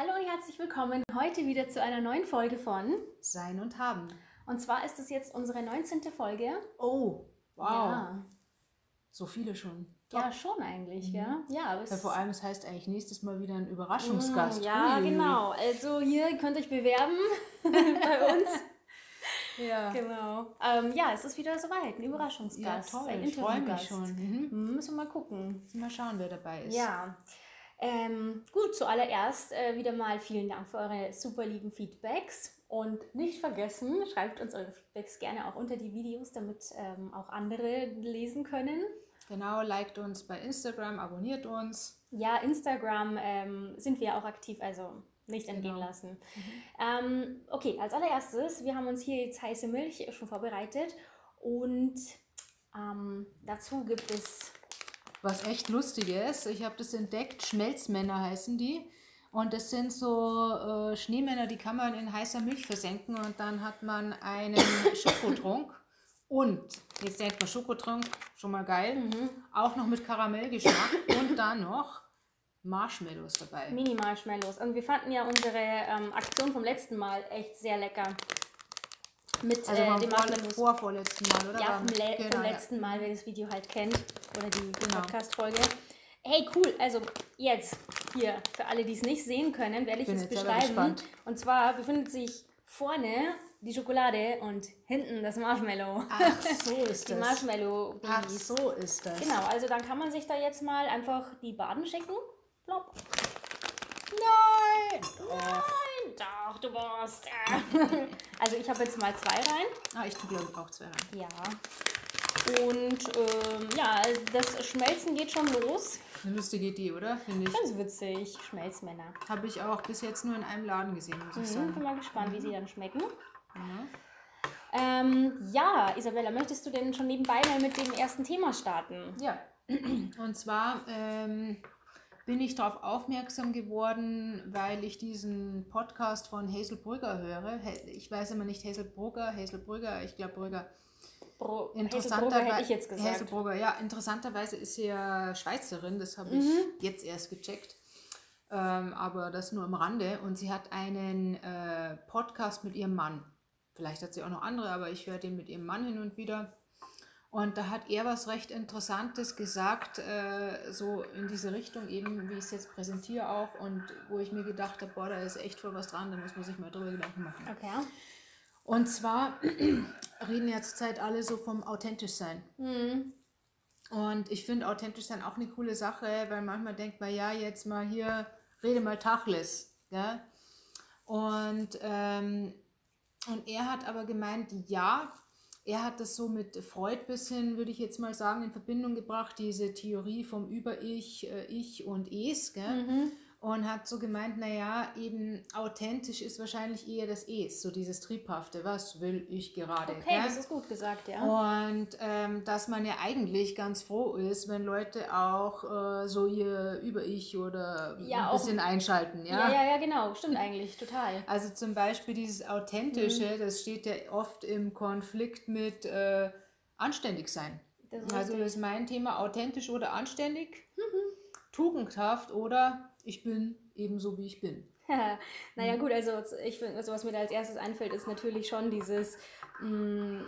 Hallo und herzlich willkommen heute wieder zu einer neuen Folge von Sein und Haben. Und zwar ist es jetzt unsere 19. Folge. Oh, wow. Ja, So viele schon. ja schon eigentlich, ja. Ja, aber es Ja, vor allem, es heißt eigentlich nächstes Mal wieder ein Überraschungsgast. Mm, Ja, Ui. genau. Also hier könnt ihr euch bewerben bei uns. Ja, Genau. Ähm, ja, es ist wieder soweit. Ein ja Überraschungsgast. toll. Ein Ich freue mich schon. Mhm. Hm, Müssen wir mal gucken. Mal schauen, wer dabei ist. Ja. Ähm, gut, zuallererst äh, wieder mal vielen Dank für eure super lieben Feedbacks. Und nicht vergessen, schreibt uns eure Feedbacks gerne auch unter die Videos, damit ähm, auch andere lesen können. Genau, liked uns bei Instagram, abonniert uns. Ja, Instagram ähm, sind wir auch aktiv, also nicht entgehen Genau. lassen. Ähm, okay, als allererstes, wir haben uns hier jetzt heiße Milch schon vorbereitet und ähm, dazu gibt es Was echt lustig ist, ich habe das entdeckt, Schmelzmänner heißen die. Und das sind so äh, Schneemänner, die kann man in heißer Milch versenken und dann hat man einen Schokotrunk. Und, jetzt denkt man Schokotrunk, schon mal geil, Mhm. auch noch mit Karamellgeschmack und dann noch Marshmallows dabei. Mini-Marshmallows. Und wir fanden ja unsere ähm, Aktion vom letzten Mal echt sehr lecker. Mit Also äh, vom den vor, Marshmallows. vorvorletzten Mal, oder? Ja, vom, Le genau, vom ja. letzten Mal, wer das Video halt kennt. Oder die Genau. Podcast-Folge. Hey, cool. Also jetzt hier, für alle, die es nicht sehen können, werde ich Bin es beschreiben. Und zwar befindet sich vorne die Schokolade und hinten das Marshmallow. Ach, so ist die das. marshmallow Ach, -Babys. so ist das. Genau, also dann kann man sich da jetzt mal einfach die Baden schicken. Plopp. Nein! Nein, doch, du warst. also ich habe jetzt mal zwei rein. Ah, ich tue, glaube ich, auch zwei rein. Ja. Und ähm, ja, das Schmelzen geht schon los. Eine lustige Idee, oder? Finde ich. Ganz witzig, Schmelzmänner. Habe ich auch bis jetzt nur in einem Laden gesehen, muss ich Mhm, sagen. bin mal gespannt, wie sie dann schmecken. Ja. Ähm, ja, Isabella, möchtest du denn schon nebenbei mal mit dem ersten Thema starten? Ja, und zwar ähm, bin ich darauf aufmerksam geworden, weil ich diesen Podcast von Hazel Brügger höre. Ich weiß immer nicht Hazel Brugger, Hazel Brügger, ich glaube Brügger. Bro Interessanterweise, ich ja, interessanterweise ist sie ja Schweizerin, das habe ich Mhm. jetzt erst gecheckt. Ähm, aber das nur am Rande. Und sie hat einen äh, Podcast mit ihrem Mann. Vielleicht hat sie auch noch andere, aber ich höre den mit ihrem Mann hin und wieder. Und da hat er was recht Interessantes gesagt, äh, so in diese Richtung eben, wie ich es jetzt präsentiere auch. Und wo ich mir gedacht habe, boah, da ist echt voll was dran, da muss man sich mal drüber Gedanken machen. Okay. Und zwar reden ja zurzeit alle so vom authentisch sein. Mhm. Und ich finde authentisch sein auch eine coole Sache, weil manchmal denkt man, ja, jetzt mal hier, rede mal Tachles. Ja? Und, ähm, und er hat aber gemeint, ja, er hat das so mit Freud bisschen, würde ich jetzt mal sagen, in Verbindung gebracht, diese Theorie vom Über-Ich, äh, Ich und Es. Gell? Mhm. Und hat so gemeint, naja, eben authentisch ist wahrscheinlich eher das Es, so dieses Triebhafte, was will ich gerade. Okay, gell? das ist gut gesagt, ja. Und ähm, dass man ja eigentlich ganz froh ist, wenn Leute auch äh, so ihr Über-Ich oder Ja, ein auch- bisschen einschalten. Ja? ja, ja, ja, genau. Stimmt eigentlich, total. Also zum Beispiel dieses Authentische, Mhm. das steht ja oft im Konflikt mit äh, anständig sein. Das Also das ist mein Thema, authentisch oder anständig, Mhm. tugendhaft oder ich bin ebenso wie ich bin. naja, Mhm. gut, also ich finde, also was mir da als erstes einfällt, ist natürlich schon dieses, mh,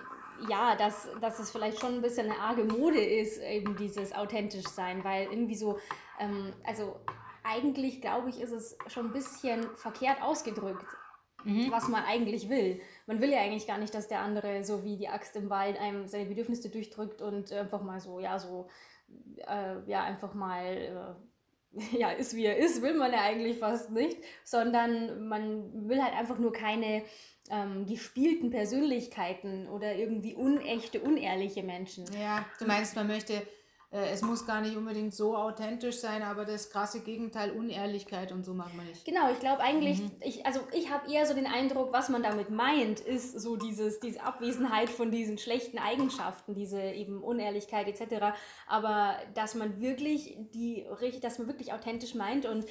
ja, dass, dass es vielleicht schon ein bisschen eine arge Mode ist, eben dieses authentisch sein, weil irgendwie so, ähm, also eigentlich glaube ich, ist es schon ein bisschen verkehrt ausgedrückt, Mhm. was man eigentlich will. Man will ja eigentlich gar nicht, dass der andere so wie die Axt im Wald einem seine Bedürfnisse durchdrückt und einfach mal so, ja, so, äh, ja, einfach mal. Ja, ist wie er ist, will man ja eigentlich fast nicht, sondern man will halt einfach nur keine ähm, gespielten Persönlichkeiten oder irgendwie unechte, unehrliche Menschen. Ja, du meinst, man möchte, es muss gar nicht unbedingt so authentisch sein, aber das krasse Gegenteil, Unehrlichkeit und so mag man nicht. Genau, ich glaube eigentlich, ich, also ich habe eher so den Eindruck, was man damit meint, ist so dieses, diese Abwesenheit von diesen schlechten Eigenschaften, diese eben Unehrlichkeit etc. Aber dass man wirklich die, dass man wirklich authentisch meint und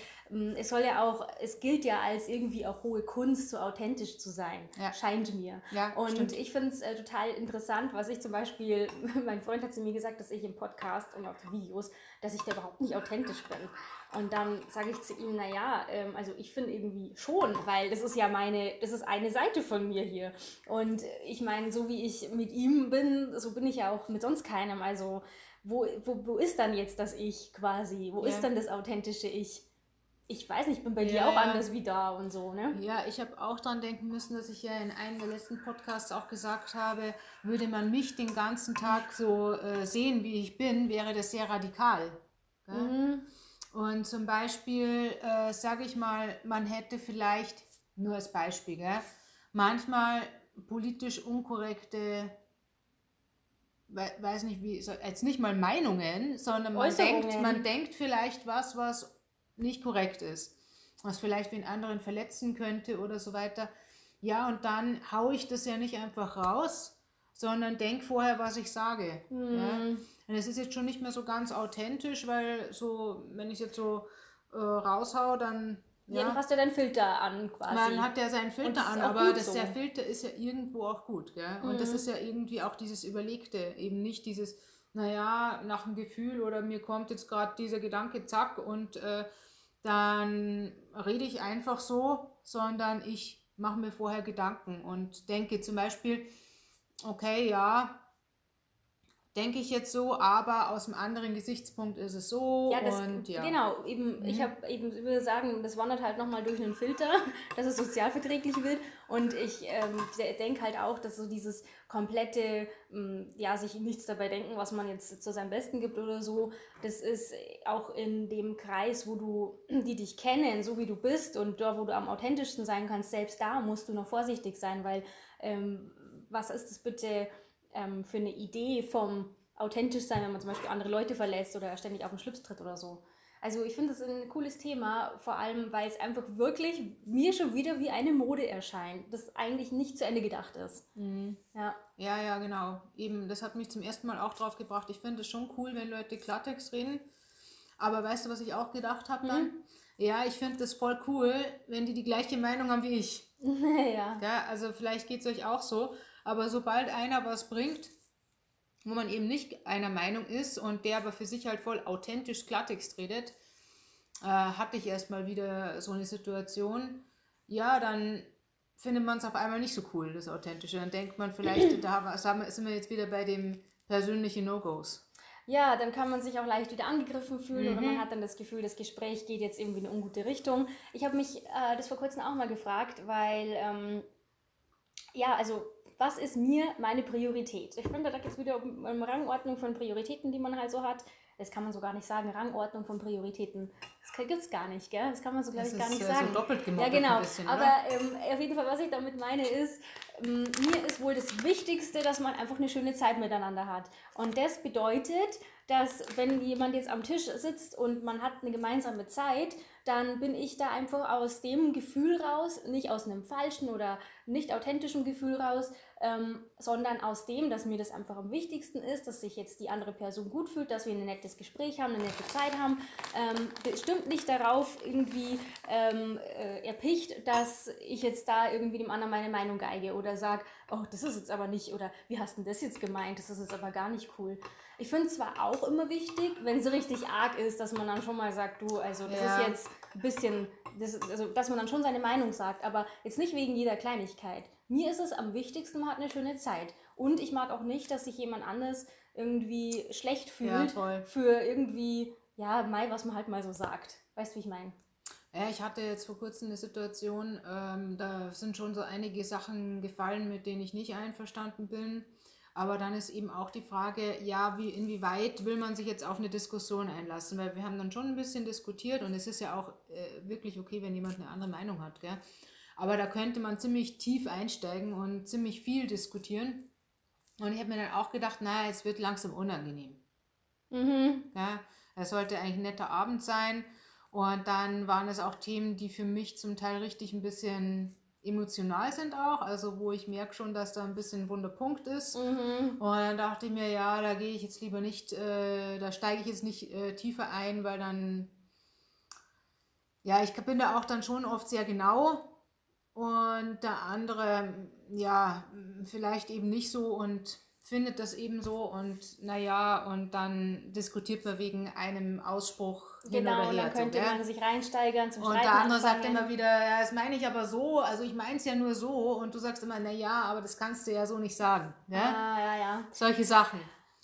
es soll ja auch, es gilt ja als irgendwie auch hohe Kunst, so authentisch zu sein, Ja. scheint mir. Ja, Und stimmt. ich finde es äh, total interessant, was ich zum Beispiel, mein Freund hat zu mir gesagt, dass ich im Podcast und auf Videos, dass ich da überhaupt nicht authentisch bin. Und dann sage ich zu ihm, naja, ähm, also ich finde irgendwie schon, weil das ist ja meine, das ist eine Seite von mir hier. Und ich meine, so wie ich mit ihm bin, so bin ich ja auch mit sonst keinem. Also wo, wo, wo ist dann jetzt das Ich quasi? Wo Ja. ist dann das authentische Ich? Ich weiß nicht, ich bin bei dir Ja, auch ja. anders wie da und so, ne? Ja, ich habe auch dran denken müssen, dass ich ja in einem der letzten Podcasts auch gesagt habe, würde man mich den ganzen Tag so äh, sehen, wie ich bin, wäre das sehr radikal. Mhm. Und zum Beispiel, äh, sage ich mal, man hätte vielleicht, nur als Beispiel, gell, manchmal politisch unkorrekte, we weiß nicht wie, jetzt nicht mal Meinungen, sondern man denkt, man denkt vielleicht was, was nicht korrekt ist, was vielleicht den anderen verletzen könnte oder so weiter. Ja, und dann haue ich das ja nicht einfach raus, sondern denk vorher, was ich sage. Ja? Mhm. Und es ist jetzt schon nicht mehr so ganz authentisch, weil so, wenn ich es jetzt so äh, raushau, dann Ja, ja, du hast ja deinen Filter an quasi. man hat ja seinen Filter das an, aber das, so. der Filter ist ja irgendwo auch gut, gell? Und das Mhm. ist ja irgendwie auch dieses Überlegte, eben nicht dieses, naja, nach dem Gefühl oder mir kommt jetzt gerade dieser Gedanke, zack, und äh, dann rede ich einfach so, sondern ich mache mir vorher Gedanken und denke zum Beispiel, okay, ja, denke ich jetzt so, aber aus einem anderen Gesichtspunkt ist es so Ja, das, und ja. genau, eben, ich Mhm. habe eben, ich würde sagen, das wandert halt nochmal durch einen Filter, dass es sozialverträglich wird und ich ähm, denke halt auch, dass so dieses komplette, ähm, ja, sich nichts dabei denken, was man jetzt zu seinem Besten gibt oder so, das ist auch in dem Kreis, wo du, die dich kennen, so wie du bist und da, wo du am authentischsten sein kannst, selbst da musst du noch vorsichtig sein, weil ähm, was ist das bitte ähm, für eine Idee vom authentisch sein, wenn man zum Beispiel andere Leute verlässt oder ständig auf den Schlips tritt oder so. Also ich finde das ein cooles Thema, vor allem weil es einfach wirklich mir schon wieder wie eine Mode erscheint, das eigentlich nicht zu Ende gedacht ist. Mhm. Ja. Ja, ja, genau. Eben, das hat mich zum ersten Mal auch drauf gebracht. Ich finde es schon cool, wenn Leute Klartext reden. Aber weißt du, was ich auch gedacht habe dann? Ja, ich finde das voll cool, wenn die die gleiche Meinung haben wie ich. ja. Ja, also vielleicht geht es euch auch so. Aber sobald einer was bringt, wo man eben nicht einer Meinung ist und der aber für sich halt voll authentisch Klartext redet, äh, hatte ich erstmal wieder so eine Situation. Ja, dann findet man es auf einmal nicht so cool, das Authentische. Dann denkt man vielleicht, da sind wir jetzt wieder bei dem persönlichen No-Gos. Ja, dann kann man sich auch leicht wieder angegriffen fühlen oder Mhm. man hat dann das Gefühl, das Gespräch geht jetzt irgendwie in eine ungute Richtung. Ich habe mich äh, das vor kurzem auch mal gefragt, weil, ähm, ja, also was ist mir meine Priorität? Ich finde, da geht es wieder um, um Rangordnung von Prioritäten, die man halt so hat. Das kann man so gar nicht sagen, Rangordnung von Prioritäten. Das gibt es gar nicht, gell? Das kann man so, glaube ich, gar nicht sagen. so doppelt Ja, gemoppelt genau. bisschen, Aber ähm, auf jeden Fall, was ich damit meine, ist, ähm, mir ist wohl das Wichtigste, dass man einfach eine schöne Zeit miteinander hat. Und das bedeutet, dass wenn jemand jetzt am Tisch sitzt und man hat eine gemeinsame Zeit, dann bin ich da einfach aus dem Gefühl raus, nicht aus einem falschen oder nicht authentischen Gefühl raus, ähm, sondern aus dem, dass mir das einfach am wichtigsten ist, dass sich jetzt die andere Person gut fühlt, dass wir ein nettes Gespräch haben, eine nette Zeit haben. Ähm, bestimmt nicht darauf irgendwie ähm, äh, erpicht, dass ich jetzt da irgendwie dem anderen meine Meinung geige oder sage, oh, das ist jetzt aber nicht, oder wie hast du das jetzt gemeint, das ist jetzt aber gar nicht cool. Ich finde es zwar auch immer wichtig, wenn es richtig arg ist, dass man dann schon mal sagt, du, also das Ja. ist jetzt ein bisschen, das, also dass man dann schon seine Meinung sagt, aber jetzt nicht wegen jeder Kleinigkeit. Mir ist es am wichtigsten, man hat eine schöne Zeit. Und ich mag auch nicht, dass sich jemand anders irgendwie schlecht Ja, fühlt voll. für irgendwie, ja, Mai, was man halt mal so sagt. Weißt du, wie ich meine? Ja, ich hatte jetzt vor kurzem eine Situation, ähm, da sind schon so einige Sachen gefallen, mit denen ich nicht einverstanden bin. Aber dann ist eben auch die Frage, ja, wie, inwieweit will man sich jetzt auf eine Diskussion einlassen? Weil wir haben dann schon ein bisschen diskutiert und es ist ja auch äh, wirklich okay, wenn jemand eine andere Meinung hat, gell? Aber da könnte man ziemlich tief einsteigen und ziemlich viel diskutieren. Und ich habe mir dann auch gedacht, naja, es wird langsam unangenehm. Mhm. Ja, es sollte eigentlich ein netter Abend sein. Und dann waren es auch Themen, die für mich zum Teil richtig ein bisschen emotional sind auch. Also wo ich merke schon, dass da ein bisschen ein Wunderpunkt ist. Mhm. Und dann dachte ich mir, ja, da gehe ich jetzt lieber nicht, äh, da steige ich jetzt nicht äh, tiefer ein, weil dann, ja, ich bin da auch dann schon oft sehr genau und der andere, ja, vielleicht eben nicht so und findet das eben so und naja, und dann diskutiert man wegen einem Ausspruch. Genau, dann könnte so, man sich reinsteigern zum Und Streiten der andere anfangen. sagt immer wieder, ja, das meine ich aber so, also ich meine es ja nur so und du sagst immer, naja, aber das kannst du ja so nicht sagen. Ja, ah, ja, ja. Solche Sachen.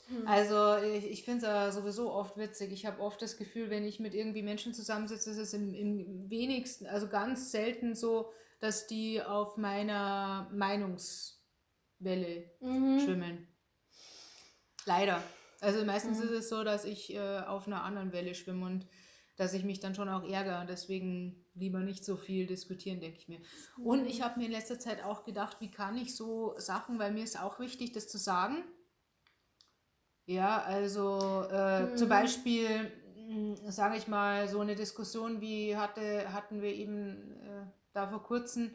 Hm. Also ich, ich finde es ja sowieso oft witzig. Ich habe oft das Gefühl, wenn ich mit irgendwie Menschen zusammensitze, ist es im, im wenigsten, also ganz selten so, dass die auf meiner Meinungswelle mhm. schwimmen. Leider. Also meistens mhm. ist es so, dass ich äh, auf einer anderen Welle schwimme und dass ich mich dann schon auch ärgere. Deswegen lieber nicht so viel diskutieren, denke ich mir. Mhm. Und ich habe mir in letzter Zeit auch gedacht, wie kann ich so Sachen, weil mir ist auch wichtig, das zu sagen. Ja, also äh, mhm. zum Beispiel, hm, sage ich mal, so eine Diskussion wie hatte, hatten wir eben äh, da vor kurzem.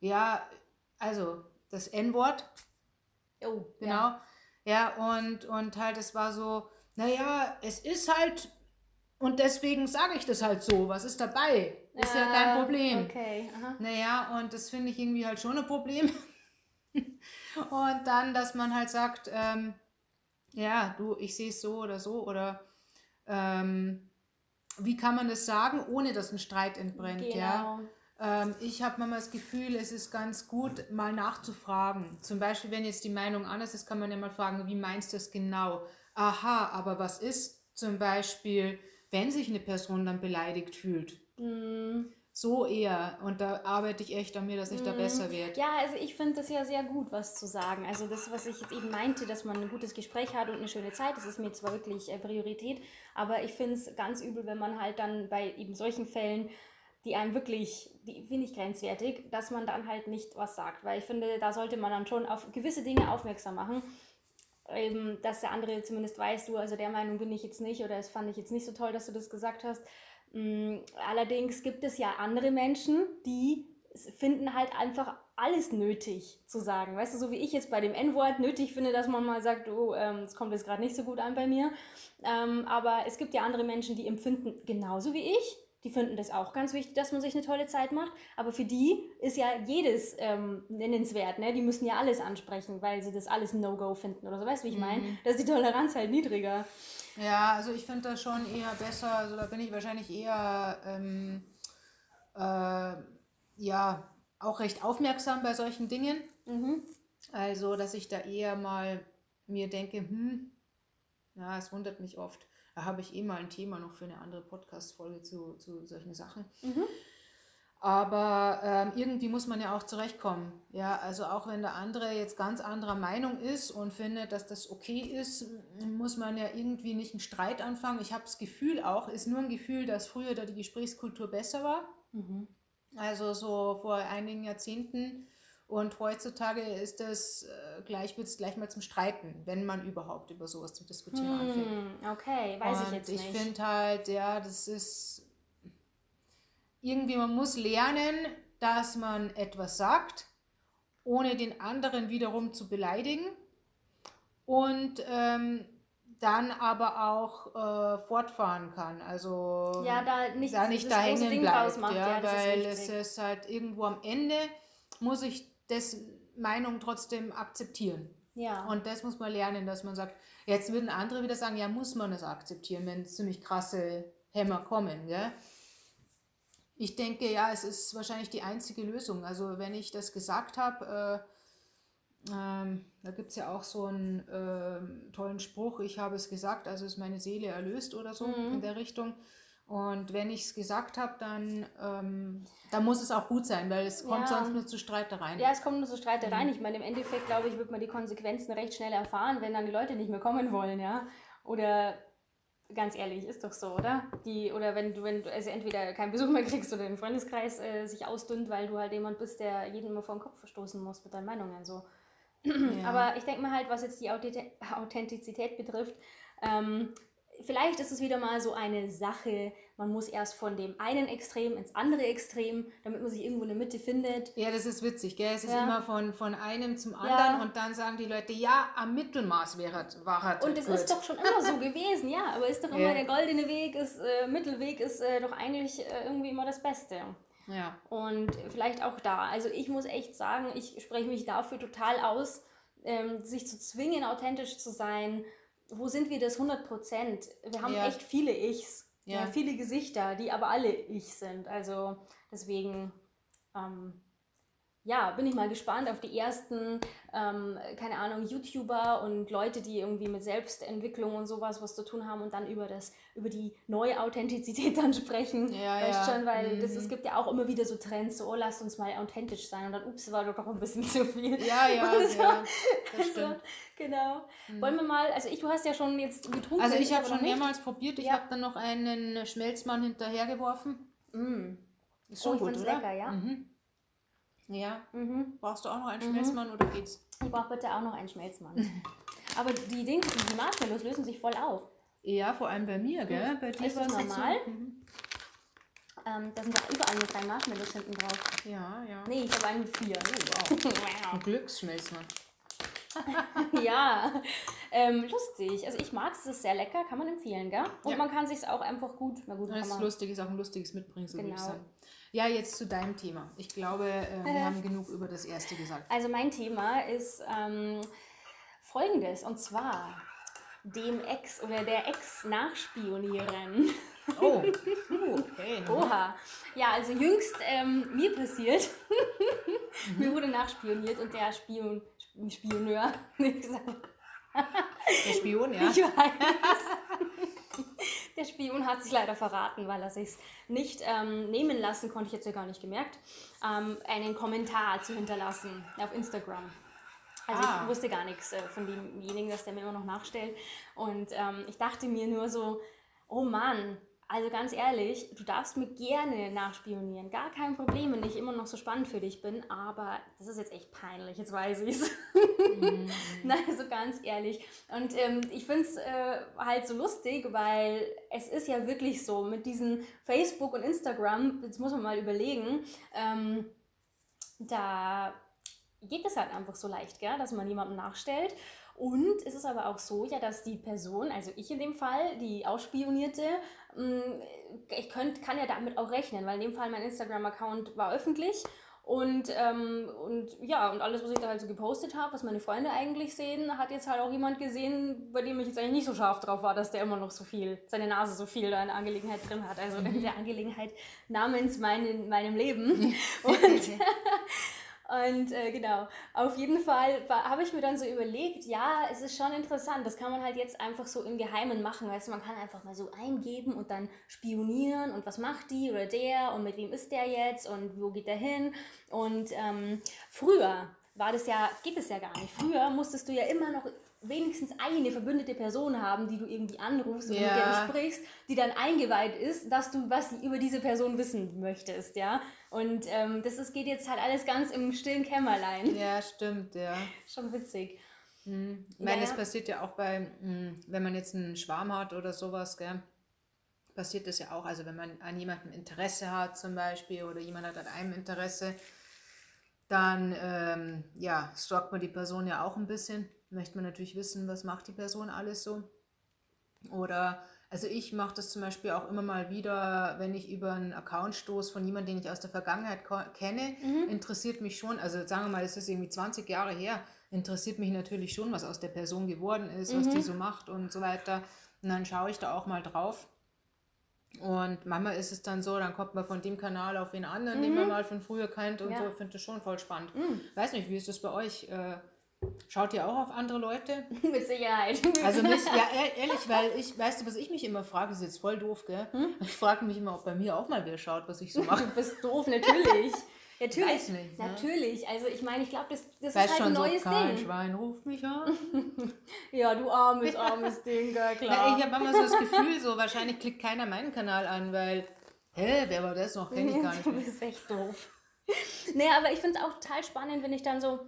Ja, also das N-Wort. Oh, genau. Ja. Ja, und, und halt, es war so, naja, es ist halt, und deswegen sage ich das halt so, was ist dabei? Ist ja, ja kein ah, Problem. Okay, aha. Naja, und das finde ich irgendwie halt schon ein Problem. und dann, dass man halt sagt, ähm, ja, du, ich sehe es so oder so, oder ähm, wie kann man das sagen, ohne dass ein Streit entbrennt, genau. ja? Ähm, ich habe manchmal das Gefühl, es ist ganz gut, mal nachzufragen. Zum Beispiel, wenn jetzt die Meinung anders ist, kann man ja mal fragen, wie meinst du es genau? Aha, aber was ist zum Beispiel, wenn sich eine Person dann beleidigt fühlt? Mm. So eher. Und da arbeite ich echt an mir, dass ich mm. da besser werde. Ja, also ich finde das ja sehr gut, was zu sagen. Also das, was ich jetzt eben meinte, dass man ein gutes Gespräch hat und eine schöne Zeit, das ist mir zwar wirklich äh, Priorität, aber ich finde es ganz übel, wenn man halt dann bei eben solchen Fällen die einem wirklich, die finde ich grenzwertig, dass man dann halt nicht was sagt. Weil ich finde, da sollte man dann schon auf gewisse Dinge aufmerksam machen. Eben, dass der andere zumindest weiß, du, also der Meinung bin ich jetzt nicht oder das fand ich jetzt nicht so toll, dass du das gesagt hast. Mm, allerdings gibt es ja andere Menschen, die finden halt einfach alles nötig zu sagen. Weißt du, so wie ich jetzt bei dem N-Wort nötig finde, dass man mal sagt, oh, ähm, es kommt jetzt gerade nicht so gut an bei mir. Ähm, aber es gibt ja andere Menschen, die empfinden genauso wie ich die finden das auch ganz wichtig, dass man sich eine tolle Zeit macht. Aber für die ist ja jedes ähm, nennenswert. Ne? Die müssen ja alles ansprechen, weil sie das alles No-Go finden oder so. Weißt du, wie ich meine? Mhm. Da ist die Toleranz halt niedriger. Ja, also ich finde das schon eher besser. Also da bin ich wahrscheinlich eher, ähm, äh, ja, auch recht aufmerksam bei solchen Dingen. Mhm. Also, dass ich da eher mal mir denke, hm, ja, es wundert mich oft da habe ich eh mal ein Thema noch für eine andere Podcast-Folge zu, zu solchen Sachen. Mhm. Aber ähm, irgendwie muss man ja auch zurechtkommen. Ja, also auch wenn der andere jetzt ganz anderer Meinung ist und findet, dass das okay ist, muss man ja irgendwie nicht einen Streit anfangen. Ich habe das Gefühl auch, ist nur ein Gefühl, dass früher da die Gesprächskultur besser war. Mhm. Also so vor einigen Jahrzehnten und heutzutage ist es äh, gleich, wird es gleich mal zum Streiten, wenn man überhaupt über sowas zu diskutieren hm, anfängt. Okay, weiß und ich jetzt nicht. Ich finde halt, ja, das ist irgendwie, man muss lernen, dass man etwas sagt, ohne den anderen wiederum zu beleidigen. Und ähm, dann aber auch äh, fortfahren kann. Also ja, da nicht, da, nicht da hängen bleibt. Ja, ja weil es ist halt irgendwo am Ende muss ich dessen Meinung trotzdem akzeptieren. Ja. Und das muss man lernen, dass man sagt, jetzt würden andere wieder sagen, ja, muss man es akzeptieren, wenn ziemlich krasse Hämmer kommen. Gell? Ich denke, ja, es ist wahrscheinlich die einzige Lösung. Also wenn ich das gesagt habe, äh, ähm, da gibt es ja auch so einen äh, tollen Spruch, ich habe es gesagt, also ist meine Seele erlöst oder so mhm. in der Richtung. Und wenn ich es gesagt habe, dann, ähm, dann muss es auch gut sein, weil es kommt ja. sonst nur zu Streitereien. Ja, es kommt nur zu Streitereien. Mhm. Ich meine, im Endeffekt, glaube ich, wird man die Konsequenzen recht schnell erfahren, wenn dann die Leute nicht mehr kommen wollen, ja. Oder ganz ehrlich, ist doch so, oder? Die, oder wenn du, wenn du also entweder keinen Besuch mehr kriegst oder den Freundeskreis äh, sich ausdünnt, weil du halt jemand bist, der jeden immer vor den Kopf verstoßen muss mit deinen Meinungen. So. Ja. Aber ich denke mal halt, was jetzt die Authentizität betrifft, ähm, vielleicht ist es wieder mal so eine Sache, man muss erst von dem einen Extrem ins andere Extrem, damit man sich irgendwo in der Mitte findet. Ja, das ist witzig, gell? Es ist Ja. immer von, von einem zum anderen Ja. und dann sagen die Leute, ja, am Mittelmaß wäre war Und es ist doch schon immer so gewesen, ja, aber ist doch immer Ja. der goldene Weg, ist, äh, Mittelweg ist äh, doch eigentlich äh, irgendwie immer das Beste. Ja, Und vielleicht auch da. Also ich muss echt sagen, ich spreche mich dafür total aus, ähm, sich zu zwingen, authentisch zu sein. Wo sind wir das 100 Prozent? Wir haben Ja. echt viele Ichs, ja. Viele Gesichter, die aber alle Ich sind. Also deswegen, ähm, ja, bin ich mal gespannt auf die ersten, ähm, keine Ahnung, YouTuber und Leute, die irgendwie mit Selbstentwicklung und sowas was zu tun haben und dann über das, über die neue Authentizität dann sprechen. Ja, weißt ja. schon, weil das, Mhm. es gibt ja auch immer wieder so Trends, so, oh, lasst uns mal authentisch sein und dann, ups, war doch ein bisschen zu viel. ja, ja, so, ja das Also, stimmt. genau. Wollen wir mal, also ich, du hast ja schon jetzt getrunken. Also ich habe schon mehrmals probiert, ich Ja. habe dann noch einen Schmelzmann hinterhergeworfen. Mm. Ist Oh, schon ich gut, oder? lecker, ja. Mhm. Ja, Mhm. brauchst du auch noch einen Schmelzmann oder geht's? Ich brauche bitte auch noch einen Schmelzmann. aber die Dings, die Marshmallows lösen sich voll auf. Ja, vor allem bei mir, gell? Bei dir Ist das normal? So, mhm. Ähm, da sind doch überall nur drei Marshmallows hinten drauf. Ja, ja. Nee, ich habe einen mit vier. Ein Glücksschmelzmann. ja, ähm, lustig. Also ich mag es, es ist sehr lecker, kann man empfehlen, gell? Und Ja. man kann sich auch einfach gut, na gut, Das ist lustig, ist auch ein lustiges Mitbringsel, würde ich Genau. sagen. Ja, jetzt zu deinem Thema. Ich glaube, äh, wir haben genug über das erste gesagt. Also mein Thema ist ähm, folgendes, und zwar dem Ex oder der Ex nachspionieren. Oh, okay. Oha. Ja, also jüngst ähm, mir passiert. mir wurde nachspioniert und der Spion, Spioneur, wie gesagt, Der Spion, ja. ich weiß. Der Spion hat sich leider verraten, weil er sich nicht ähm, nehmen lassen, konnte ich jetzt ja gar nicht gemerkt, ähm, einen Kommentar zu hinterlassen auf Instagram. Also Ah. ich wusste gar nichts äh, von demjenigen, dass der mir immer noch nachstellt. Und ähm, ich dachte mir nur so, oh Mann, also ganz ehrlich, du darfst mir gerne nachspionieren. Gar kein Problem, wenn ich immer noch so spannend für dich bin. Aber das ist jetzt echt peinlich, jetzt weiß ich es. Mhm. Nein, so ganz ehrlich. Und ähm, ich finde es äh, halt so lustig, weil es ist ja wirklich so, mit diesen Facebook und Instagram, jetzt muss man mal überlegen, ähm, da geht es halt einfach so leicht, gell, dass man jemandem nachstellt. Und es ist aber auch so, ja, dass die Person, also ich in dem Fall, die Ausspionierte, mh, ich könnt, kann ja damit auch rechnen, weil in dem Fall mein Instagram-Account war öffentlich und, ähm, und ja, und alles, was ich da halt so gepostet habe, was meine Freunde eigentlich sehen, hat jetzt halt auch jemand gesehen, bei dem ich jetzt eigentlich nicht so scharf drauf war, dass der immer noch so viel, seine Nase so viel da in der Angelegenheit drin hat. Also in der Angelegenheit namens mein, meinem Leben. Und, und äh, genau, auf jeden Fall habe ich mir dann so überlegt, ja, es ist schon interessant, das kann man halt jetzt einfach so im Geheimen machen, weißt du, man kann einfach mal so eingeben und dann spionieren und was macht die oder der und mit wem ist der jetzt und wo geht der hin? Und ähm, früher war das ja, geht es ja gar nicht, früher musstest du ja immer noch wenigstens eine verbündete Person haben, die du irgendwie anrufst und mit der Ja. du sprichst, die dann eingeweiht ist, dass du was über diese Person wissen möchtest, ja. Und ähm, das ist, geht jetzt halt alles ganz im stillen Kämmerlein. Ja, stimmt, ja. Schon witzig. Ich meine, Ja, es ja. passiert ja auch bei, mh, wenn man jetzt einen Schwarm hat oder sowas, gell, passiert das ja auch. Also wenn man an jemandem Interesse hat zum Beispiel oder jemand hat an einem Interesse, dann ähm, ja, stalkt man die Person ja auch ein bisschen. Möchte man natürlich wissen, was macht die Person alles so. Oder, also ich mache das zum Beispiel auch immer mal wieder, wenn ich über einen Account stoße von jemandem, den ich aus der Vergangenheit kenne, interessiert mich schon, also sagen wir mal, es ist irgendwie 20 Jahre her, interessiert mich natürlich schon, was aus der Person geworden ist, was die so macht und so weiter. Und dann schaue ich da auch mal drauf. Und manchmal ist es dann so, dann kommt man von dem Kanal auf den anderen, den man mal von früher kennt und Ja. so. Ich finde das schon voll spannend. Weiß nicht, wie ist das bei euch? Äh, schaut ihr auch auf andere Leute? Mit Sicherheit. Also mich, ja ehr- ehrlich, weil ich, weißt du, was ich mich immer frage, ist jetzt voll doof, gell? Hm? Ich frage mich immer, ob bei mir auch mal wer schaut, was ich so mache. Du bist doof, natürlich. Natürlich. Weiß nicht, ne? Natürlich. Also ich meine, ich glaube, das, das ist halt schon ein so, neues kein Ding. Schwein ruft mich an. Ja, du armes, armes Ding, Na, klar. ich habe immer so das Gefühl, so wahrscheinlich klickt keiner meinen Kanal an, weil, hä, wer war das noch? Kenne ich gar nicht Du mehr. bist echt doof. Nee, aber ich finde es auch total spannend, wenn ich dann so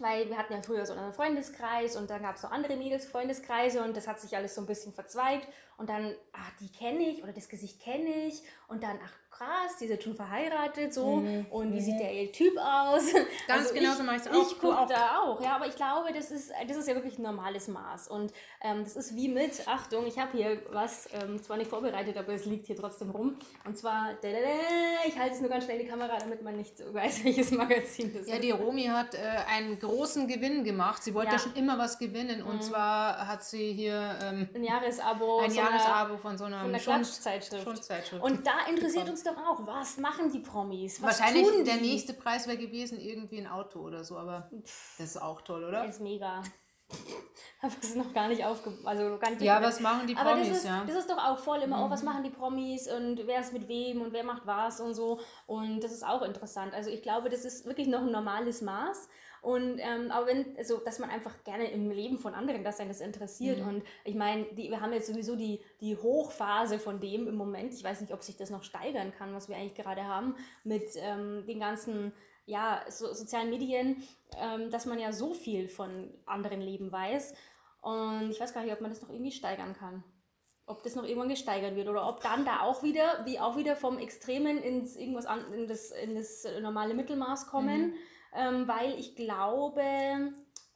weil wir hatten ja früher so einen Freundeskreis und dann gab es so andere Mädels-Freundeskreise und das hat sich alles so ein bisschen verzweigt und dann, ach, die kenne ich oder das Gesicht kenne ich und dann, ach krass, die sind schon verheiratet so Mhm. und wie Mhm. sieht der ihr Typ aus? Ganz genau ich, so meinst du auch. Ich gucke da auch, ja, aber ich glaube, das ist, das ist ja wirklich ein normales Maß und ähm, das ist wie mit, Achtung, ich habe hier was, ähm, zwar nicht vorbereitet, aber es liegt hier trotzdem rum und zwar, ich halte es nur ganz schnell in die Kamera, damit man nicht so weiß, welches Magazin das Ja, ist. die Romi hat äh, einen großen Gewinn gemacht. Sie wollte ja, Ja. schon immer was gewinnen. Und zwar hat sie hier ähm, Ein Jahresabo, ein so einer- Jahresabo von so einer von der Schund- Klatschzeitschrift. Schundzeitschrift. Und da interessiert uns doch auch, was machen die Promis? Was Wahrscheinlich tun die? der nächste Preis wäre gewesen, irgendwie ein Auto oder so, aber das ist auch toll, oder? ist mega. Aber es ist noch gar nicht aufge... Also gar nicht Ja, was machen die Aber Promis, das ist, ja? Mhm. das ist doch auch voll immer, oh, was machen die Promis und wer ist mit wem und wer macht was und so. Und das ist auch interessant. Also ich glaube, das ist wirklich noch ein normales Maß. Und ähm, aber wenn, also dass man einfach gerne im Leben von anderen, dass einen das interessiert. Mhm. Und ich meine, die, wir haben jetzt sowieso die, die Hochphase von dem im Moment. Ich weiß nicht, ob sich das noch steigern kann, was wir eigentlich gerade haben, mit ähm, den ganzen ja, so, sozialen Medien, ähm, dass man ja so viel von anderen Leben weiß. Und ich weiß gar nicht, ob man das noch irgendwie steigern kann. Ob das noch irgendwann gesteigert wird oder ob dann da auch wieder, wie auch wieder vom Extremen ins irgendwas an, in, das, in das normale Mittelmaß kommen. Ähm, weil ich glaube,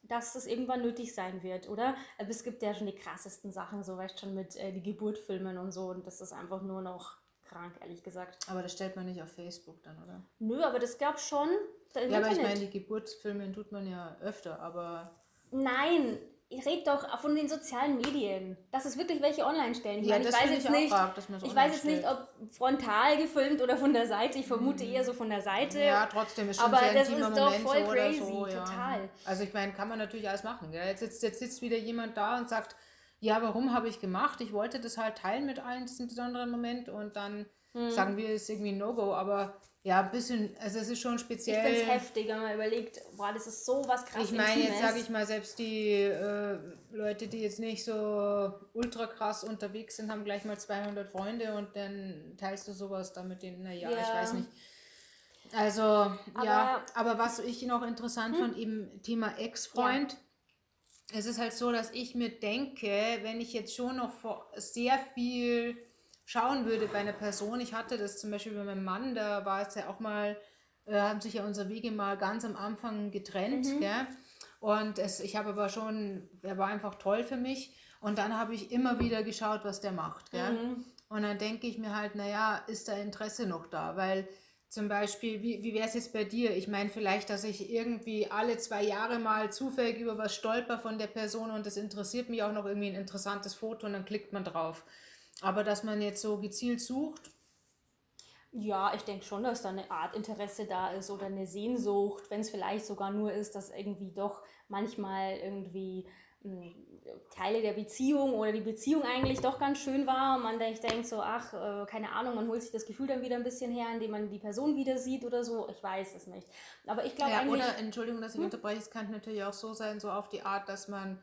dass das irgendwann nötig sein wird, oder? Aber es gibt ja schon die krassesten Sachen, so weißt schon mit äh, die Geburtfilmen und so. Und das ist einfach nur noch krank, ehrlich gesagt. Aber das stellt man nicht auf Facebook dann, oder? Nö, aber das gab schon. da Ja, aber ich Internet. meine, die Geburtsfilme tut man ja öfter, aber Nein, ich rede doch von den sozialen Medien. Dass es wirklich welche online stellen. Ich Ja, meine, ich das weiß jetzt ich nicht, arg, ich weiß jetzt nicht, ob frontal gefilmt oder von der Seite. Ich vermute eher so von der Seite. ja, trotzdem ist schon aber ein sehr das ist doch Moment voll so crazy, so, ja. total. Also ich meine, kann man natürlich alles machen. Gell? Jetzt, sitzt, jetzt sitzt wieder jemand da und sagt, ja, warum habe ich gemacht? Ich wollte das halt teilen mit allen, diesen besonderen Moment und dann Hm. sagen wir, es ist irgendwie ein No-Go, aber ja, ein bisschen, also es ist schon Ich speziell. finde es heftig, wenn man überlegt, boah, das ist so was krass Ich meine, jetzt sage ich mal, selbst die äh, Leute, die jetzt nicht so ultra krass unterwegs sind, haben gleich mal 200 Freunde und dann teilst du sowas da mit denen, naja, ich Ja. weiß nicht. Also, ja, aber was ich noch interessant fand, eben Thema Ex-Freund. Es ist halt so, dass ich mir denke, wenn ich jetzt schon noch sehr viel schauen würde bei einer Person, ich hatte das zum Beispiel bei meinem Mann, da war es ja auch mal, äh, haben sich ja unsere Wege mal ganz am Anfang getrennt, gell? Und es, ich habe aber schon, er war einfach toll für mich. Und dann habe ich immer wieder geschaut, was der macht, gell? Mhm. Und dann denke ich mir halt, naja, ist da Interesse noch da? Weil zum Beispiel, wie, wie wäre es jetzt bei dir? Ich meine, vielleicht, dass ich irgendwie alle zwei Jahre mal zufällig über was stolper von der Person und das interessiert mich auch noch irgendwie ein interessantes Foto und dann klickt man drauf. Aber dass man jetzt so gezielt sucht, Ja, ich denke schon, dass da eine Art Interesse da ist oder eine Sehnsucht, wenn es vielleicht sogar nur ist, dass irgendwie doch manchmal irgendwie mh, Teile der Beziehung oder die Beziehung eigentlich doch ganz schön war und man denkt, denkt so, ach, äh, keine Ahnung, man holt sich das Gefühl dann wieder ein bisschen her, indem man die Person wieder sieht oder so. Ich weiß es nicht. Aber ich glaube ja, eigentlich. oder, Entschuldigung, dass ich unterbreche, es kann natürlich auch so sein, so auf die Art, dass man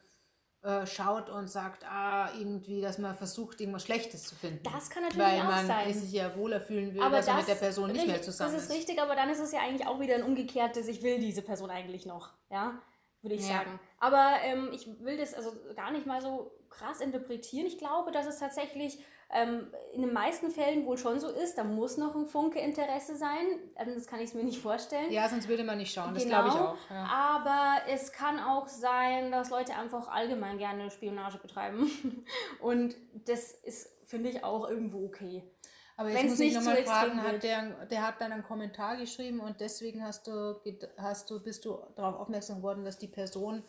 äh, schaut und sagt, ah, irgendwie, dass man versucht, irgendwas Schlechtes zu finden. Das kann natürlich Weil auch man sein. sich ja wohler fühlen will, aber dass das, man mit der Person nicht mehr zusammen Das ist richtig, aber dann ist es ja eigentlich auch wieder ein umgekehrtes, ich will diese Person eigentlich noch, ja, würde ich Ja. sagen. Aber ähm, ich will das also gar nicht mal so krass interpretieren. Ich glaube, dass es tatsächlich in den meisten Fällen wohl schon so ist. Da muss noch ein Funke Interesse sein. Ähm, das kann ich mir nicht vorstellen. Ja, sonst würde man nicht schauen, das Genau, glaube ich auch. Ja. Aber es kann auch sein, dass Leute einfach allgemein gerne Spionage betreiben. Und das ist, finde ich, auch irgendwo okay. Aber jetzt Wenn's muss ich nochmal fragen, hat der, der hat dann einen Kommentar geschrieben und deswegen hast du, hast du, bist du darauf aufmerksam geworden, dass die Person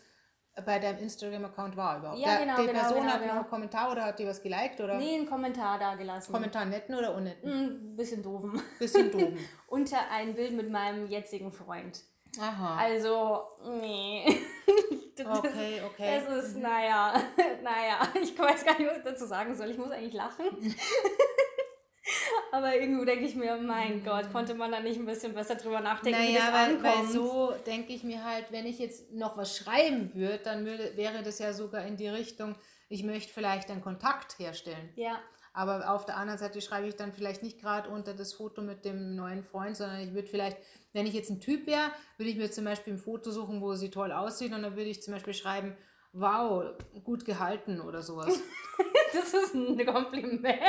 bei deinem Instagram-Account war überhaupt. Ja, genau, Die genau, Person genau, hat genau. noch einen Kommentar oder hat die was geliked oder Nee, einen Kommentar da gelassen. Kommentar netten oder unnetten? Ein bisschen doofen. Bisschen doofen. Unter ein Bild mit meinem jetzigen Freund. Aha. Also, nee. Das- Okay, okay. Es ist, naja, naja, ich weiß gar nicht, was ich dazu sagen soll. Ich muss eigentlich lachen. Aber irgendwo denke ich mir, mein Gott, konnte man da nicht ein bisschen besser drüber nachdenken, wie Mhm. Naja, das weil, weil so denke ich mir halt, wenn ich jetzt noch was schreiben würde, dann würde, wäre das ja sogar in die Richtung, ich möchte vielleicht einen Kontakt herstellen. ja, Aber auf der anderen Seite schreibe ich dann vielleicht nicht gerade unter das Foto mit dem neuen Freund, sondern ich würde vielleicht, wenn ich jetzt ein Typ wäre, würde ich mir zum Beispiel ein Foto suchen, wo sie toll aussieht und dann würde ich zum Beispiel schreiben, wow, gut gehalten oder sowas. das ist ein Kompliment.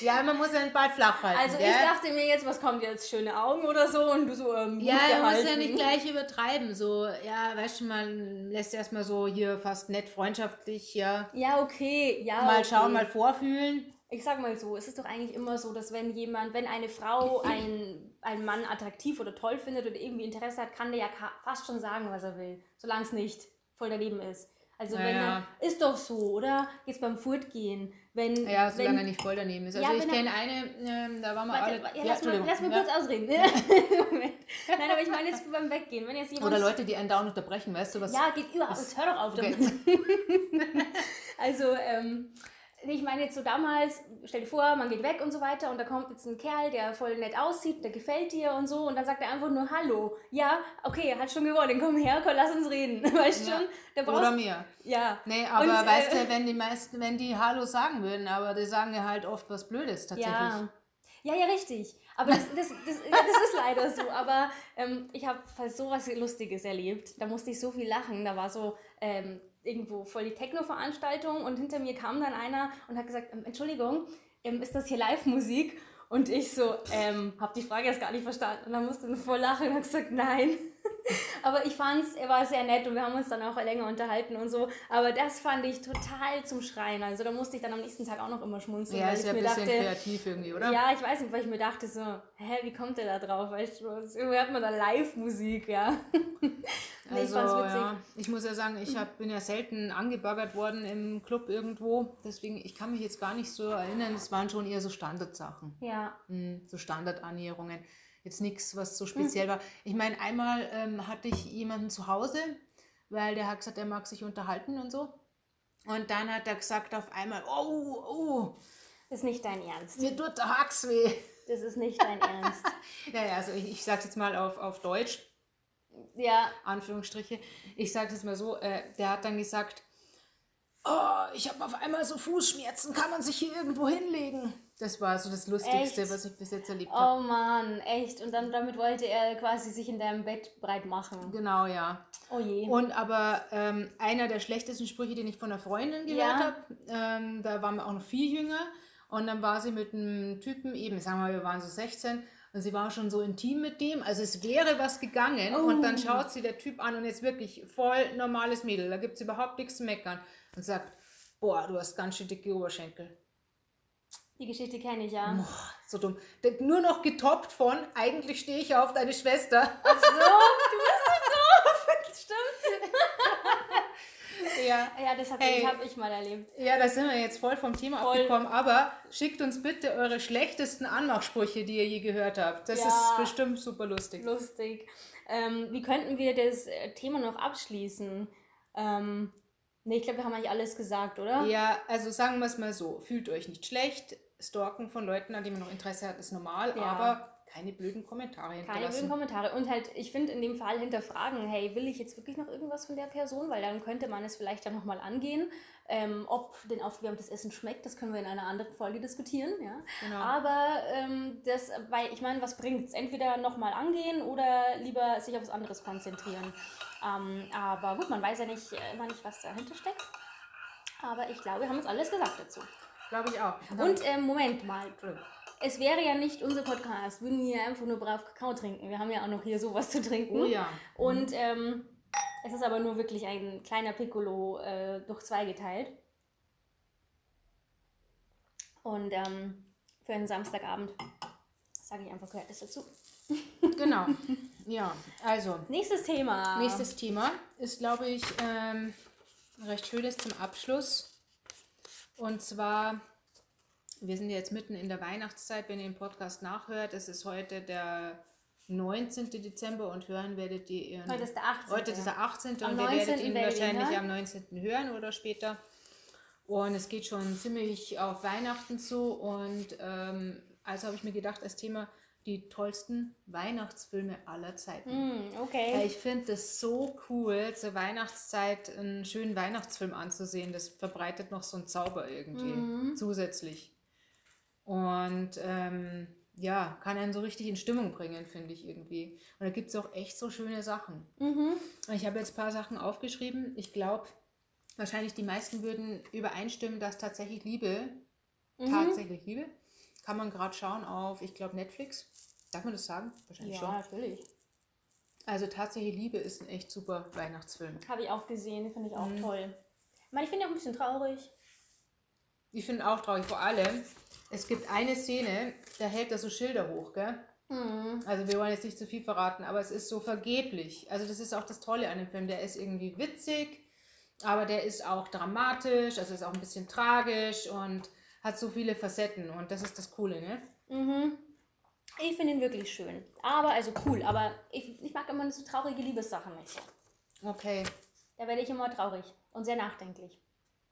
Ja, man muss ja den Ball flach halten. Also gell? ich dachte mir jetzt, was kommt jetzt, schöne Augen oder so und du so, ähm, gut Ja, man muss ja nicht gleich übertreiben. So, ja, weißt du, man lässt erstmal so hier fast nett freundschaftlich, ja. Ja, okay, ja. Mal okay. schauen, mal vorfühlen. Ich sag mal so, es ist doch eigentlich immer so, dass wenn jemand, wenn eine Frau einen, einen Mann attraktiv oder toll findet oder irgendwie Interesse hat, kann der ja fast schon sagen, was er will, solange es nicht voll daneben ist. Also Ja, wenn er, ist doch so, oder? Geht's beim Furtgehen. Wenn, Ja, solange er wenn, nicht voll daneben ist. Also Ja, ich er- kenne eine, ähm, da waren wir Warte, alle. ja, lass, mal, Entschuldigung. lass mal Ja. kurz ausreden. Moment. Nein, aber ich meine jetzt beim Weggehen. Wenn jetzt jemand Oder Leute, die einen dauernd unterbrechen, weißt du was? Ja, geht überhaupt. Hör doch auf damit. also, ähm, ich meine jetzt so damals, stell dir vor, man geht weg und so weiter und da kommt jetzt ein Kerl, der voll nett aussieht, der gefällt dir und so und dann sagt er einfach nur Hallo. Ja, okay, hat schon gewonnen, komm her, komm, lass uns reden. Weißt du Ja. schon? Da Oder brauchst, mir. ja. Nee, aber Und, weißt äh, du, wenn die meisten, wenn die Hallo sagen würden, aber die sagen ja halt oft was Blödes tatsächlich. Ja. Ja, ja, richtig. Aber das, das, das, das ist leider so. Aber ähm, ich habe fast so was Lustiges erlebt. Da musste ich so viel lachen. Da war so ähm, irgendwo voll die Techno-Veranstaltung und hinter mir kam dann einer und hat gesagt, ähm, Entschuldigung, ähm, ist das hier Live-Musik? Und ich so, ähm, hab die Frage erst gar nicht verstanden. Und dann musste er voll lachen und hat gesagt, nein. Aber ich fand's, er war sehr nett und wir haben uns dann auch länger unterhalten und so. Aber das fand ich total zum Schreien. Also da musste ich dann am nächsten Tag auch noch immer schmunzeln. Ja, ist ich ja ein bisschen dachte, kreativ irgendwie, oder? ja, ich weiß nicht, weil ich mir dachte so, hä, wie kommt der da drauf? Weißt du, irgendwie hat man da Live-Musik, ja. nee, ich Also, fand's witzig. ja, ich muss ja sagen, ich hab, bin ja selten angebaggert worden im Club irgendwo. Deswegen, ich kann mich jetzt gar nicht so erinnern. Es waren schon eher so Standardsachen. Ja. Hm, so Standardannäherungen. Jetzt nichts, was so speziell war. Ich meine, einmal ähm, hatte ich jemanden zu Hause, weil der hat gesagt, er mag sich unterhalten und so. Und dann hat er gesagt auf einmal, oh, oh, ist nicht dein Ernst. mir tut der Hax weh. Das ist nicht dein Ernst. Naja, also ich, ich sage jetzt mal auf, auf Deutsch, Ja, Anführungsstriche. Ich sage es mal so, äh, der hat dann gesagt, oh, ich habe auf einmal so Fußschmerzen, kann man sich hier irgendwo hinlegen? Das war so das Lustigste, Echt? was ich bis jetzt erlebt habe. oh Mann, echt. Und dann damit wollte er quasi sich in deinem Bett breit machen. Genau, ja. Oh je. Und aber ähm, einer der schlechtesten Sprüche, den ich von einer Freundin gehört Ja. habe, ähm, da waren wir auch noch viel jünger. Und dann war sie mit einem Typen, eben, sagen wir mal, wir waren so 16, und sie war schon so intim mit dem. Also es wäre was gegangen. Und dann Oh. schaut sie der Typ an und jetzt wirklich voll normales Mädel. Da gibt es überhaupt nichts zu meckern. Und sagt, boah, du hast ganz schön dicke Oberschenkel. Die Geschichte kenne ich ja. Boah, so dumm. Nur noch getoppt von, eigentlich stehe ich ja auf deine Schwester. Ach so, du bist so doof. Stimmt. ja. Ja, das habe Hey. ich, hab ich mal erlebt. Ja, da sind wir jetzt voll vom Thema Voll. abgekommen, aber schickt uns bitte eure schlechtesten Anmachsprüche, die ihr je gehört habt. Das Ja. ist bestimmt super lustig. Lustig. Ähm, wie könnten wir das äh, Thema noch abschließen? Ähm, ne, ich glaube, wir haben eigentlich alles gesagt, oder? Ja, also sagen wir es mal so, fühlt euch nicht schlecht. Stalken von Leuten, an denen man noch Interesse hat, ist normal, Ja. aber keine blöden Kommentare Keine hinterlassen. blöden Kommentare. Und halt, ich finde in dem Fall hinterfragen, hey, will ich jetzt wirklich noch irgendwas von der Person? Weil dann könnte man es vielleicht dann nochmal angehen. Ähm, ob denn aufgewärmtes Essen schmeckt, das können wir in einer anderen Folge diskutieren. Ja? Genau. Aber ähm, das, weil ich meine, was bringt es? Entweder nochmal angehen oder lieber sich auf was anderes konzentrieren. Ähm, aber gut, man weiß ja nicht, äh, immer nicht, was dahinter steckt. Aber ich glaube, wir haben uns alles gesagt dazu. Glaube ich auch. Und ähm, Moment mal, es wäre ja nicht unser Podcast, würden wir einfach nur brav Kakao trinken. Wir haben ja auch noch hier sowas zu trinken. Oh ja. Und ähm, es ist aber nur wirklich ein kleiner Piccolo äh, durch zwei geteilt. Und ähm, für einen Samstagabend sage ich einfach, gehört das dazu. Genau. Ja, also Nächstes Thema. Nächstes Thema ist, glaube ich, ähm, recht schönes zum Abschluss. Und zwar, wir sind jetzt mitten in der Weihnachtszeit, wenn ihr den Podcast nachhört. Es ist heute der 19. Dezember und hören werdet ihr ihren. Heute ist der 18. Heute ist der 18. Am und ihr werdet 19. ihn wahrscheinlich am 19. hören oder später. Und es geht schon ziemlich auf Weihnachten zu. Und ähm, also habe ich mir gedacht, als Thema die tollsten Weihnachtsfilme aller Zeiten. Mm, okay. ich finde das so cool, zur Weihnachtszeit einen schönen Weihnachtsfilm anzusehen. Das verbreitet noch so einen Zauber irgendwie zusätzlich. Und ähm, ja, kann einen so richtig in Stimmung bringen, finde ich irgendwie. Und da gibt es auch echt so schöne Sachen. Mhm. Ich habe jetzt ein paar Sachen aufgeschrieben. Ich glaube, wahrscheinlich die meisten würden übereinstimmen, dass tatsächlich Liebe, tatsächlich Liebe, kann man gerade schauen auf, ich glaube, Netflix. Darf man das sagen? Wahrscheinlich Ja, schon. natürlich. Also tatsächlich Liebe ist ein echt super Weihnachtsfilm. Habe ich auch gesehen, finde ich auch Mhm. toll. Ich meine, ich finde ihn auch ein bisschen traurig. Ich finde auch traurig, vor allem, es gibt eine Szene, da hält er so Schilder hoch, gell? Mhm. Also wir wollen jetzt nicht zu viel verraten, aber es ist so vergeblich. Also das ist auch das Tolle an dem Film. Der ist irgendwie witzig, aber der ist auch dramatisch, also ist auch ein bisschen tragisch und hat so viele Facetten und das ist das Coole, ne? Mhm. Ich finde ihn wirklich schön. Aber, also cool, aber ich, ich mag immer so traurige Liebessachen nicht so. Okay, Da werde ich immer traurig und sehr nachdenklich.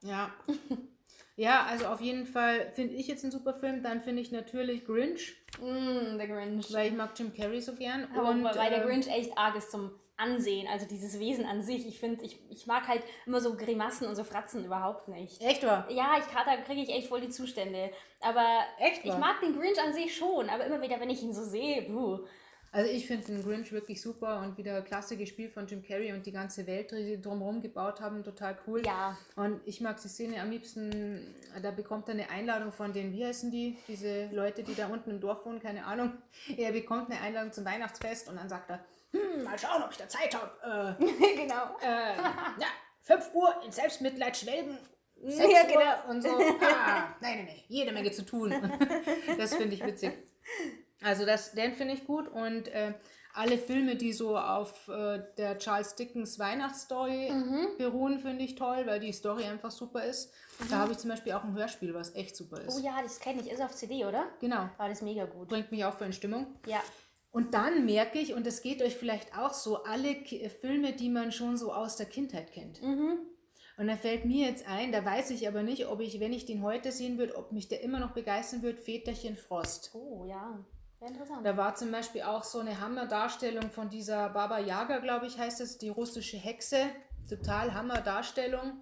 ja. ja, also auf jeden Fall finde ich jetzt einen super Film. Dann finde ich natürlich Grinch, Mm, der Grinch. weil ich mag Jim Carrey so gern. Aber und, weil der ähm, Grinch echt arg ist zum Ansehen, also dieses Wesen an sich. Ich finde, ich, ich mag halt immer so Grimassen und so Fratzen überhaupt nicht. Echt wahr? Ja, ich da kriege ich echt voll die Zustände. Aber Echt ich mag den Grinch an sich schon, aber immer wieder, wenn ich ihn so sehe, puh. Also ich finde den Grinch wirklich super und wieder klasse gespielt von Jim Carrey und die ganze Welt, die sie drumherum gebaut haben, total cool. Ja. Und ich mag die Szene am liebsten, da bekommt er eine Einladung von den, wie heißen die, diese Leute, die da unten im Dorf wohnen, keine Ahnung. Er bekommt eine Einladung zum Weihnachtsfest und dann sagt er, hm, mal schauen, ob ich da Zeit habe. Äh, genau. äh, ja, 5 Uhr in Selbstmitleid schwelgen. 6 Ja, Uhr genau. und so. Ah, nein, nein, nein, jede Menge zu tun. das finde ich witzig. Also das, den finde ich gut und äh, alle Filme, die so auf äh, der Charles Dickens Weihnachtsstory beruhen, finde ich toll, weil die Story einfach super ist. Da habe ich zum Beispiel auch ein Hörspiel, was echt super ist. Oh ja, das kenne ich. Ist auf CD, oder? Genau, War das mega gut. bringt mich auch voll in Stimmung. Ja. Und dann merke ich, und das geht euch vielleicht auch so, alle Ki Filme, die man schon so aus der Kindheit kennt. Mhm. Und da fällt mir jetzt ein, da weiß ich aber nicht, ob ich, wenn ich den heute sehen würde, ob mich der immer noch begeistern wird, Väterchen Frost. Oh ja. Sehr interessant. Da war zum Beispiel auch so eine Hammerdarstellung von dieser Baba Yaga, glaube ich, heißt es, die russische Hexe. Total Hammerdarstellung.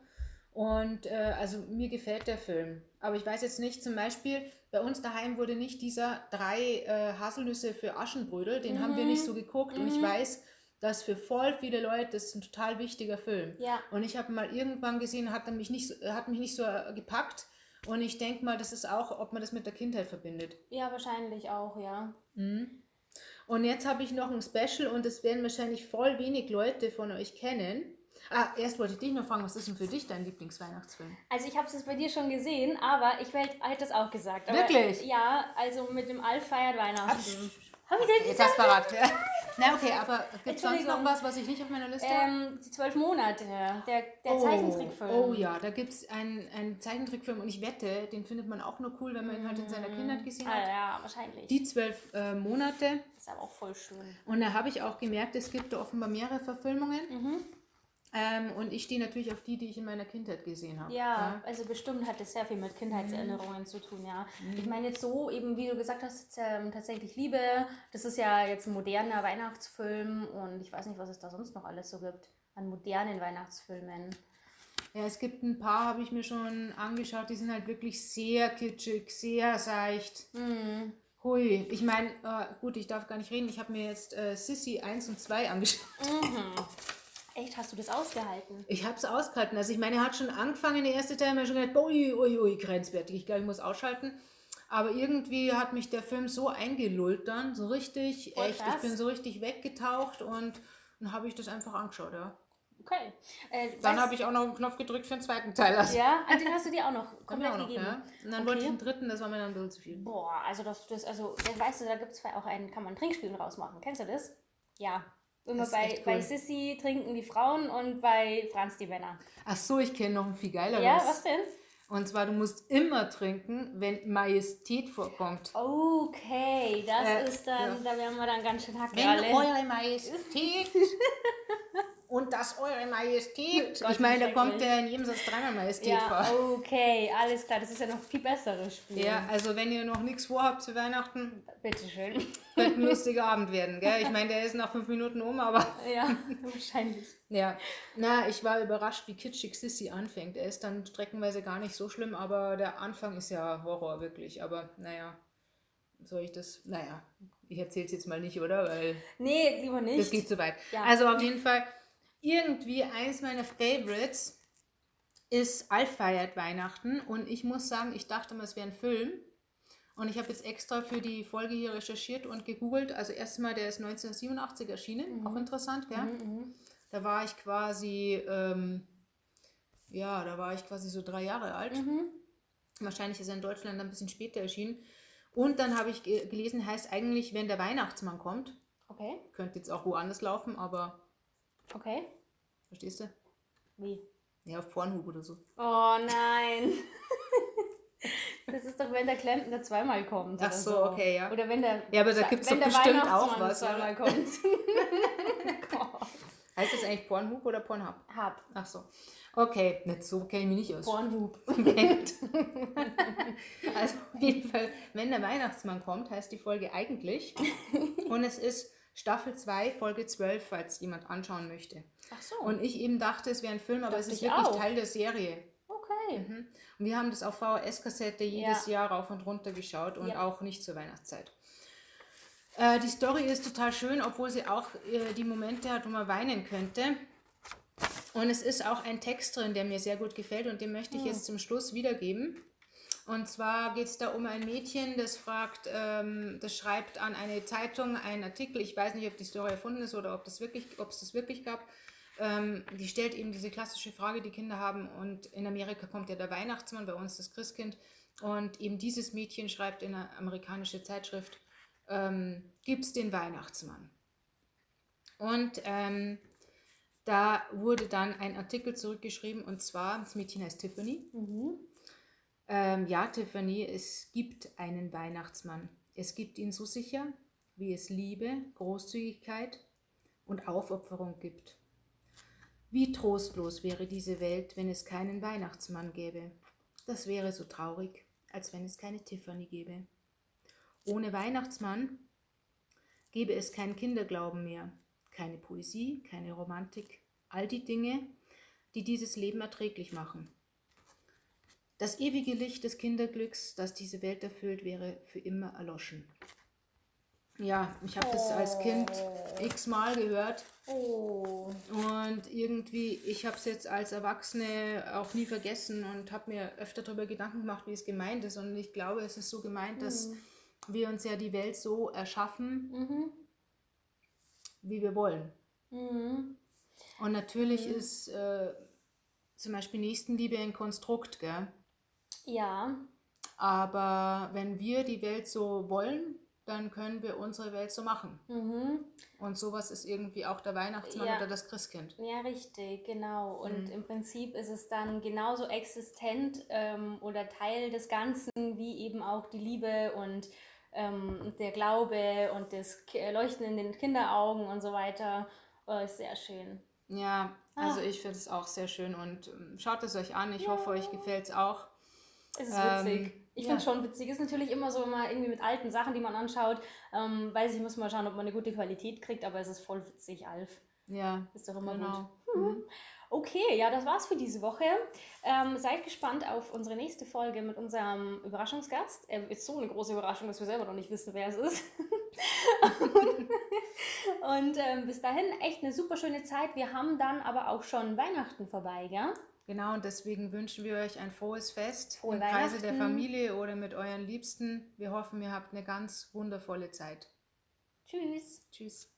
Und äh, also mir gefällt der Film. Aber ich weiß jetzt nicht, zum Beispiel, bei uns daheim wurde nicht dieser drei äh, Haselnüsse für Aschenbrödel, den haben wir nicht so geguckt. Und ich weiß, dass für voll viele Leute das ist ein total wichtiger Film. Ja. Und ich habe mal irgendwann gesehen, hat mich nicht, so- hat mich nicht so äh, gepackt. Und ich denke mal, das ist auch, ob man das mit der Kindheit verbindet. Ja, wahrscheinlich auch, ja. Und jetzt habe ich noch ein Special und das werden wahrscheinlich voll wenig Leute von euch kennen. Ah, erst wollte ich dich noch fragen, was ist denn für dich dein Lieblingsweihnachtsfilm? Also ich habe es jetzt bei dir schon gesehen, aber ich hätte es auch gesagt. Aber, Wirklich? Ja, also mit dem Alf feiert Weihnachten. Hab ich denn Jetzt hast du verraten. Na okay, aber gibt es sonst noch was, was ich nicht auf meiner Liste habe? Ähm, die zwölf Monate, der, der Zeichentrickfilm. Oh ja, da gibt es einen, einen Zeichentrickfilm und ich wette, den findet man auch nur cool, wenn man ihn halt in seiner Kindheit gesehen Ah, hat. ja, wahrscheinlich. Die zwölf äh, Monate. Das ist aber auch voll schön. Und da habe ich auch gemerkt, es gibt da offenbar mehrere Verfilmungen. Mhm. Ähm, und ich stehe natürlich auf die, die ich in meiner Kindheit gesehen habe. Ja, also bestimmt hat das sehr viel mit Kindheitserinnerungen zu tun, ja. Ich meine jetzt so, eben wie du gesagt hast, ähm, tatsächlich Liebe, das ist ja jetzt ein moderner Weihnachtsfilm und ich weiß nicht, was es da sonst noch alles so gibt an modernen Weihnachtsfilmen. Ja, es gibt ein paar, habe ich mir schon angeschaut, die sind halt wirklich sehr kitschig, sehr seicht. Mhm. Hui, ich meine, äh, gut, ich darf gar nicht reden, ich habe mir jetzt äh, Sissy 1 und 2 angeschaut. Echt, hast du das ausgehalten? Ich habe es ausgehalten. Also ich meine, er hat schon angefangen, der erste Teil, mir schon gedacht, ui, ui, ui, grenzwertig. Ich glaube, ich muss ausschalten. Aber irgendwie hat mich der Film so eingelullt dann, so richtig, Voll echt. krass. Ich bin so richtig weggetaucht und dann habe ich das einfach angeschaut, ja. Okay. Äh, Dann habe ich auch noch einen Knopf gedrückt für den zweiten Teil. Also, Ja, ah, den hast du dir auch noch komplett auch noch, gegeben. ja. Und dann Okay. wollte ich den dritten, das war mir dann ein bisschen zu viel. Boah, also das, das also, weißt du, da gibt es auch einen, kann man Trinkspielen rausmachen. Kennst du das? Ja. Immer bei, echt bei cool. Sissy trinken die Frauen und bei Franz die Männer. Ach so, ich kenne noch ein viel geileres. Ja, was denn? Und zwar, du musst immer trinken, wenn Majestät vorkommt. Okay, das Äh, ist dann, ja. da wären wir dann ganz schön hacke Wenn alle. Eure Majestät und das Eure Majestät. Gott, ich meine, da kommt ja in jedem Satz dreimal Majestät Ja, vor. okay, alles klar. Das ist ja noch viel besseres Spiel. Ja, also wenn ihr noch nichts vorhabt zu Weihnachten, Bitteschön. könnte ein lustiger Abend werden, gell? Ich meine, der ist nach fünf Minuten um, aber... Ja, wahrscheinlich. Ja, na, ich war überrascht, wie kitschig Sissy anfängt. Er ist dann streckenweise gar nicht so schlimm, aber der Anfang ist ja Horror, wirklich. Aber naja, soll ich das... Naja, ich erzähle es jetzt mal nicht, oder? Weil... Nee, lieber nicht. Das geht zu weit. Ja. Also auf jeden Fall, irgendwie eins meiner Favorites ist Alf feiert Weihnachten. Und ich muss sagen, ich dachte mal, es wäre ein Film. Und ich habe jetzt extra für die Folge hier recherchiert und gegoogelt. Also erstmal, der ist 1987 erschienen. Auch interessant, gell? Mhm. Da war ich quasi, ähm, ja, da war ich quasi so drei Jahre alt. Mhm. Wahrscheinlich ist er in Deutschland ein bisschen später erschienen. Und dann habe ich ge gelesen, heißt eigentlich, wenn der Weihnachtsmann kommt. Okay, Könnte jetzt auch woanders laufen, aber okay. verstehst du? Wie? Ja, auf Pornhub oder so. Oh nein. Das ist doch, wenn der Klempner zweimal kommt. Ach oder so, okay, ja. Oder wenn der, Ja, aber da gibt's wenn doch bestimmt auch was, zweimal oder? kommt. Gott. Heißt das eigentlich Pornhub oder Pornhub? Hab. Ach so. Okay, nicht so kenne ich mich nicht aus. Pornhub. Also auf jeden Fall, wenn der Weihnachtsmann kommt, heißt die Folge eigentlich. Und es ist Staffel 2, Folge 12, falls jemand anschauen möchte. Ach so. Und ich eben dachte, es wäre ein Film, aber es Dachte ist ich wirklich auch. Teil der Serie. okay. Mhm. Und wir haben das auf VHS-Kassette jedes Jahr rauf und runter geschaut und Ja. auch nicht zur Weihnachtszeit. Äh, die Story ist total schön, obwohl sie auch äh, die Momente hat, wo man weinen könnte. Und es ist auch ein Text drin, der mir sehr gut gefällt und den möchte ich jetzt zum Schluss wiedergeben. Und zwar geht es da um ein Mädchen, das fragt, ähm, das schreibt an eine Zeitung einen Artikel. Ich weiß nicht, ob die Story erfunden ist oder ob das es das wirklich gab. Ähm, die stellt eben diese klassische Frage, die Kinder haben. Und in Amerika kommt ja der Weihnachtsmann, bei uns das Christkind. Und eben dieses Mädchen schreibt in eine amerikanische Zeitschrift, ähm, gibt es den Weihnachtsmann. Und ähm, da wurde dann ein Artikel zurückgeschrieben und zwar, das Mädchen heißt Tiffany. Mhm. Ähm, ja, Tiffany, es gibt einen Weihnachtsmann. Es gibt ihn so sicher, wie es Liebe, Großzügigkeit und Aufopferung gibt. Wie trostlos wäre diese Welt, wenn es keinen Weihnachtsmann gäbe. Das wäre so traurig, als wenn es keine Tiffany gäbe. Ohne Weihnachtsmann gäbe es keinen Kinderglauben mehr, keine Poesie, keine Romantik, all die Dinge, die dieses Leben erträglich machen. Das ewige Licht des Kinderglücks, das diese Welt erfüllt, wäre für immer erloschen. Ja, ich habe das als Kind x-mal gehört Oh. und irgendwie, ich habe es jetzt als Erwachsene auch nie vergessen und habe mir öfter darüber Gedanken gemacht, wie es gemeint ist. Und ich glaube, es ist so gemeint, dass wir uns ja die Welt so erschaffen, Mhm. wie wir wollen. Mhm. Und natürlich ist äh, zum Beispiel Nächstenliebe ein Konstrukt, gell? Ja. Aber wenn wir die Welt so wollen, dann können wir unsere Welt so machen. Mhm. Und sowas ist irgendwie auch der Weihnachtsmann Ja. oder das Christkind. Ja, richtig, genau. Mhm. Und im Prinzip ist es dann genauso existent ähm, oder Teil des Ganzen wie eben auch die Liebe und ähm, der Glaube und das Ki- Leuchten in den Kinderaugen und so weiter. Oh, ist sehr schön. Ja, also Ah. ich finde es auch sehr schön und ähm, schaut es euch an. Ich hoffe, euch gefällt es auch. Es ist Ähm, witzig. Ich ja. finde schon witzig. Ist natürlich immer so, wenn man irgendwie mit alten Sachen, die man anschaut, ähm, weiß ich, muss man schauen, ob man eine gute Qualität kriegt, aber es ist voll witzig, Alf. Ja, Ist doch immer genau. gut. Mhm. Okay, ja, das war's für diese Woche. Ähm, seid gespannt auf unsere nächste Folge mit unserem Überraschungsgast. Er ist so eine große Überraschung, dass wir selber noch nicht wissen, wer es ist. Und ähm, bis dahin echt eine super schöne Zeit. Wir haben dann aber auch schon Weihnachten vorbei, gell? Genau, und deswegen wünschen wir euch ein frohes Fest Frohe im Kreise der. Familie oder mit euren Liebsten. Wir hoffen, ihr habt eine ganz wundervolle Zeit. Tschüss. Tschüss.